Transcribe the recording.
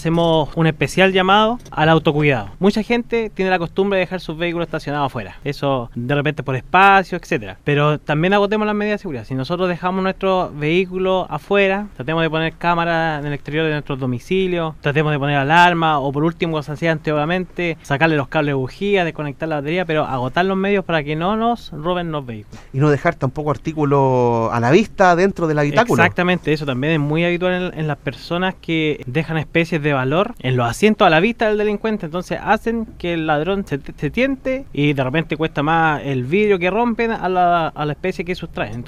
Hacemos un especial llamado al autocuidado. Mucha gente tiene la costumbre de dejar sus vehículos estacionados afuera. Eso de repente por espacio, etcétera. Pero también agotemos las medidas de seguridad. Si nosotros dejamos nuestro vehículo afuera, tratemos de poner cámaras en el exterior de nuestros domicilios, tratemos de poner alarma o por último, como se antiguamente, sacarle los cables de bujía, desconectar la batería, pero agotar los medios para que no nos roben los vehículos. Y no dejar tampoco artículos a la vista dentro del habitáculo. Exactamente, eso también es muy habitual en, en las personas que dejan especies de valor en los asientos a la vista del delincuente, entonces hacen que el ladrón se, se tiente y de repente cuesta más el vidrio que rompen a la, a la especie que sustraen.